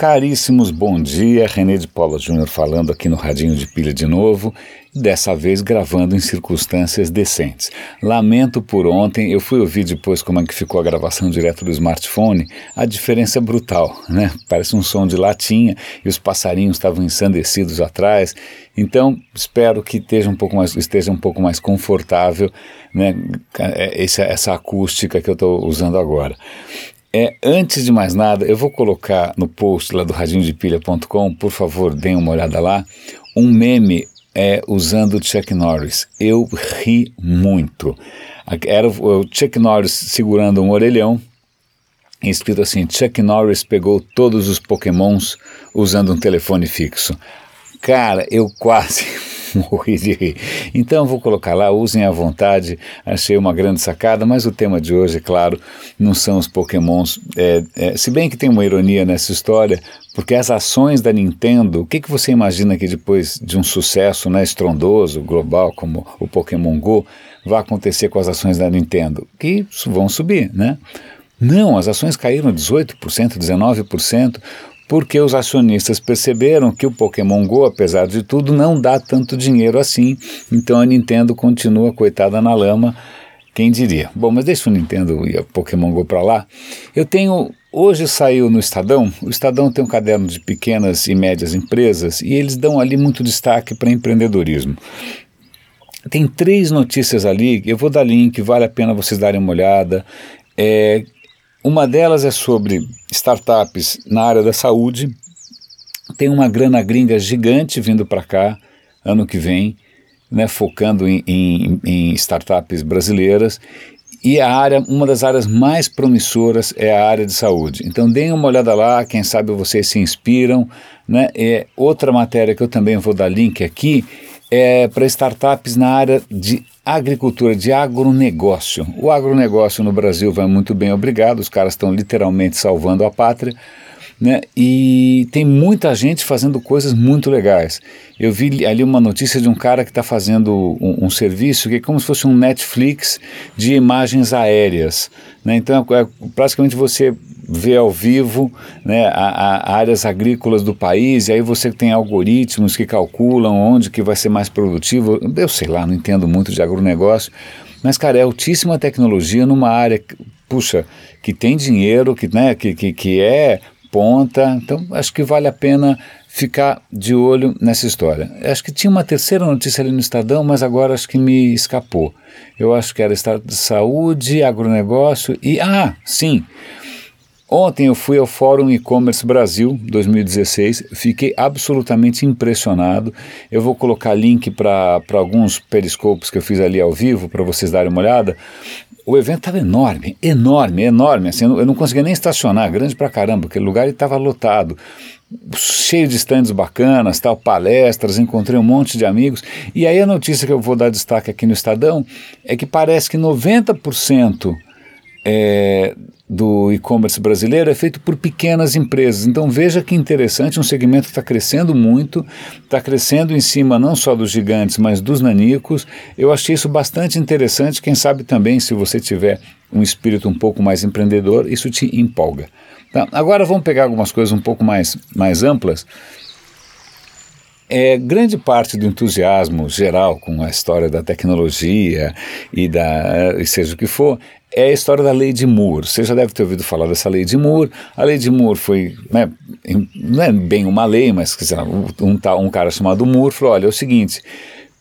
Caríssimos, bom dia. René de Paula Júnior falando aqui no Radinho de Pilha de novo, dessa vez gravando em circunstâncias decentes. Lamento por ontem, eu fui ouvir depois como é que ficou a gravação direto do smartphone, a diferença é brutal, né? Parece um som de latinha e os passarinhos estavam ensandecidos atrás. Então, espero que esteja um pouco mais, esteja um pouco mais confortável, né? Essa, essa acústica que eu estou usando agora. É, antes de mais nada, eu vou colocar no post lá do radinhodepilha.com, por favor, deem uma olhada lá, um meme é, usando Chuck Norris. Eu ri muito. Era o Chuck Norris segurando um orelhão, escrito assim: Chuck Norris pegou todos os Pokémons usando um telefone fixo. Cara, eu quase morri de rir. Então vou colocar lá, usem à vontade, achei uma grande sacada, mas o tema de hoje, é claro, não são os pokémons, é, é, se bem que tem uma ironia nessa história, porque as ações da Nintendo, o que, que você imagina que depois de um sucesso né, estrondoso, global, como o Pokémon GO, vai acontecer com as ações da Nintendo? Que vão subir, né? Não, as ações caíram 18%, 19%, porque os acionistas perceberam que o Pokémon Go, apesar de tudo, não dá tanto dinheiro assim. Então a Nintendo continua coitada na lama. Quem diria? Bom, mas deixa o Nintendo e o Pokémon Go para lá. Eu tenho. Hoje saiu no Estadão. O Estadão tem um caderno de pequenas e médias empresas e eles dão ali muito destaque para empreendedorismo. Tem três notícias ali, eu vou dar link, vale a pena vocês darem uma olhada. É, uma delas é sobre startups na área da saúde. Tem uma grana gringa gigante vindo para cá ano que vem, né, focando em, em, em startups brasileiras. E a área, uma das áreas mais promissoras é a área de saúde. Então deem uma olhada lá, quem sabe vocês se inspiram. Né? É, outra matéria que eu também vou dar link aqui é para startups na área de agricultura, de agronegócio. O agronegócio no Brasil vai muito bem, obrigado. Os caras estão literalmente salvando a pátria. Né? E tem muita gente fazendo coisas muito legais. Eu vi ali uma notícia de um cara que está fazendo um, um, serviço que é como se fosse um Netflix de imagens aéreas. Né? Então, é, praticamente você vê ao vivo né, a, a áreas agrícolas do país, e aí você tem algoritmos que calculam onde que vai ser mais produtivo. Eu sei lá, não entendo muito de agronegócio, mas, cara, é altíssima tecnologia numa área, puxa, que tem dinheiro, que, né, que, que, que é ponta, então acho que vale a pena ficar de olho nessa história. Acho que tinha uma terceira notícia ali no Estadão, mas agora acho que me escapou. Eu acho que era estado de saúde, agronegócio e. Ah, sim! Ontem eu fui ao Fórum E-Commerce Brasil 2016, fiquei absolutamente impressionado. Eu vou colocar link para alguns periscopos que eu fiz ali ao vivo para vocês darem uma olhada. O evento estava enorme, enorme, enorme. Assim, eu não conseguia nem estacionar, grande pra caramba, aquele lugar estava lotado cheio de stands bacanas, tal, palestras, encontrei um monte de amigos. E aí a notícia que eu vou dar destaque aqui no Estadão é que parece que 90% é, do e-commerce brasileiro é feito por pequenas empresas. Então veja que interessante, um segmento está crescendo muito, está crescendo em cima não só dos gigantes, mas dos nanicos. Eu achei isso bastante interessante. Quem sabe também, se você tiver um espírito um pouco mais empreendedor, isso te empolga. Tá, agora vamos pegar algumas coisas um pouco mais, mais amplas. É, grande parte do entusiasmo geral com a história da tecnologia e da e seja o que for é a história da lei de Moore. Você já deve ter ouvido falar dessa lei de Moore. A lei de Moore foi, né, não é bem uma lei, mas dizer, um, um cara chamado Moore falou: olha, é o seguinte.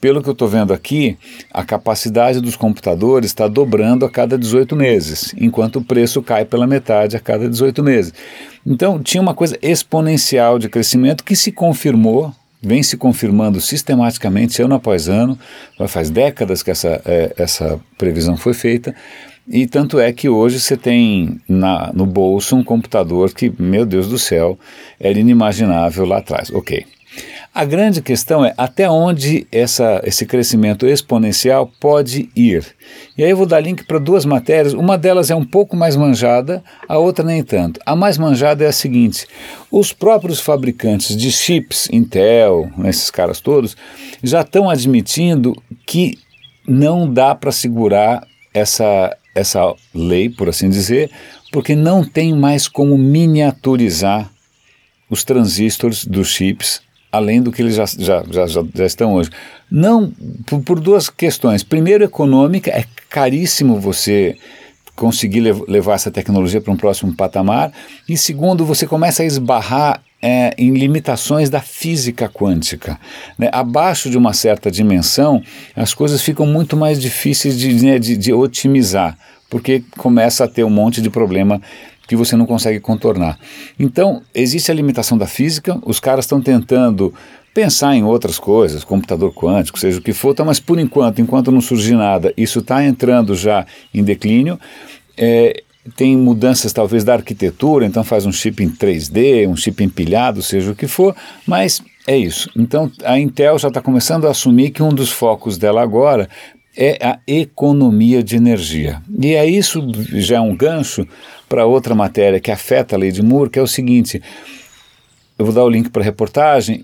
Pelo que eu estou vendo aqui, a capacidade dos computadores está dobrando a cada 18 meses, enquanto o preço cai pela metade a cada 18 meses. Então, tinha uma coisa exponencial de crescimento que se confirmou vem se confirmando sistematicamente ano após ano, faz décadas que essa, é, essa previsão foi feita, e tanto é que hoje você tem na, no bolso um computador que, meu Deus do céu, era inimaginável lá atrás. Ok. A grande questão é até onde essa, esse crescimento exponencial pode ir. E aí eu vou dar link para duas matérias. Uma delas é um pouco mais manjada, a outra nem tanto. A mais manjada é a seguinte: os próprios fabricantes de chips, Intel, esses caras todos, já estão admitindo que não dá para segurar essa, essa lei, por assim dizer, porque não tem mais como miniaturizar os transistores dos chips além do que eles já, já, já, já estão hoje. Não, por, por, duas questões. Primeiro, econômica, é caríssimo você conseguir lev levar essa tecnologia para um próximo patamar. E segundo, você começa a esbarrar é, em limitações da física quântica. Né? Abaixo de uma certa dimensão, as coisas ficam muito mais difíceis de, né, de, de otimizar, porque começa a ter um monte de problema que você não consegue contornar. Então, existe a limitação da física, os caras estão tentando pensar em outras coisas, computador quântico, seja o que for, tá, mas por enquanto, enquanto não surgir nada, isso está entrando já em declínio. É, tem mudanças talvez da arquitetura, então faz um chip em 3D, um chip empilhado, seja o que for, mas é isso. Então a Intel já está começando a assumir que um dos focos dela agora é a economia de energia. E é isso já é um gancho para outra matéria que afeta a lei de Moore, que é o seguinte: eu vou dar o link para a reportagem.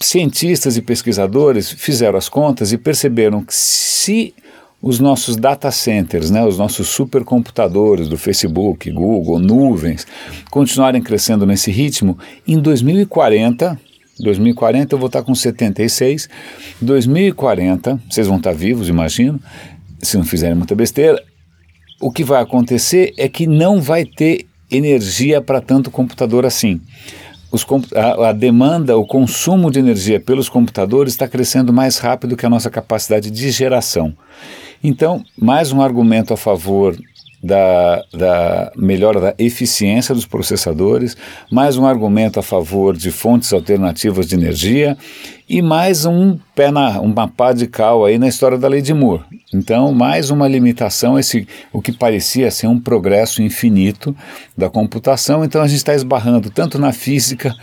Cientistas e pesquisadores fizeram as contas e perceberam que se os nossos data centers, né, os nossos supercomputadores do Facebook, Google, nuvens, continuarem crescendo nesse ritmo, em 2040 2040 eu vou estar com 76. 2040, vocês vão estar vivos, imagino, se não fizerem muita besteira. O que vai acontecer é que não vai ter energia para tanto computador assim. Os, a, a, demanda, o consumo de energia pelos computadores está crescendo mais rápido que a nossa capacidade de geração. Então, mais um argumento a favor da, da melhora da eficiência dos processadores, mais um argumento a favor de fontes alternativas de energia e mais um pé na uma pá de cal aí na história da lei de Moore. Então, mais uma limitação, esse o que parecia ser um progresso infinito da computação. Então, a gente está esbarrando tanto na física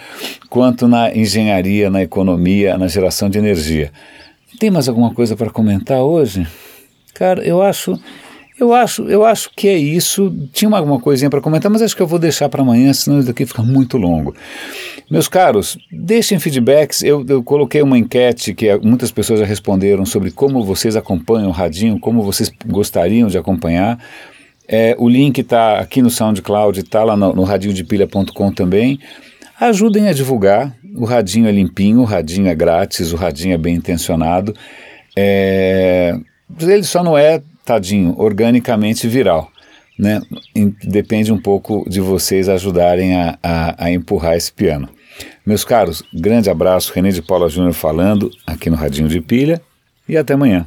quanto na engenharia, na economia, na geração de energia. Tem mais alguma coisa para comentar hoje? Cara, eu acho eu acho, eu acho que é isso. Tinha alguma coisinha para comentar, mas acho que eu vou deixar para amanhã, senão isso daqui fica muito longo. Meus caros, deixem feedbacks. Eu, eu coloquei uma enquete que muitas pessoas já responderam sobre como vocês acompanham o Radinho, como vocês gostariam de acompanhar. É, o link está aqui no SoundCloud, está lá no, no radiodepilha.com também. Ajudem a divulgar. O Radinho é limpinho, o Radinho é grátis, o Radinho é bem intencionado. É, ele só não é tadinho, organicamente viral. Né? Depende um pouco de vocês ajudarem a, a, a empurrar esse piano. Meus caros, grande abraço, René de Paula Júnior falando aqui no Radinho de Pilha e até amanhã.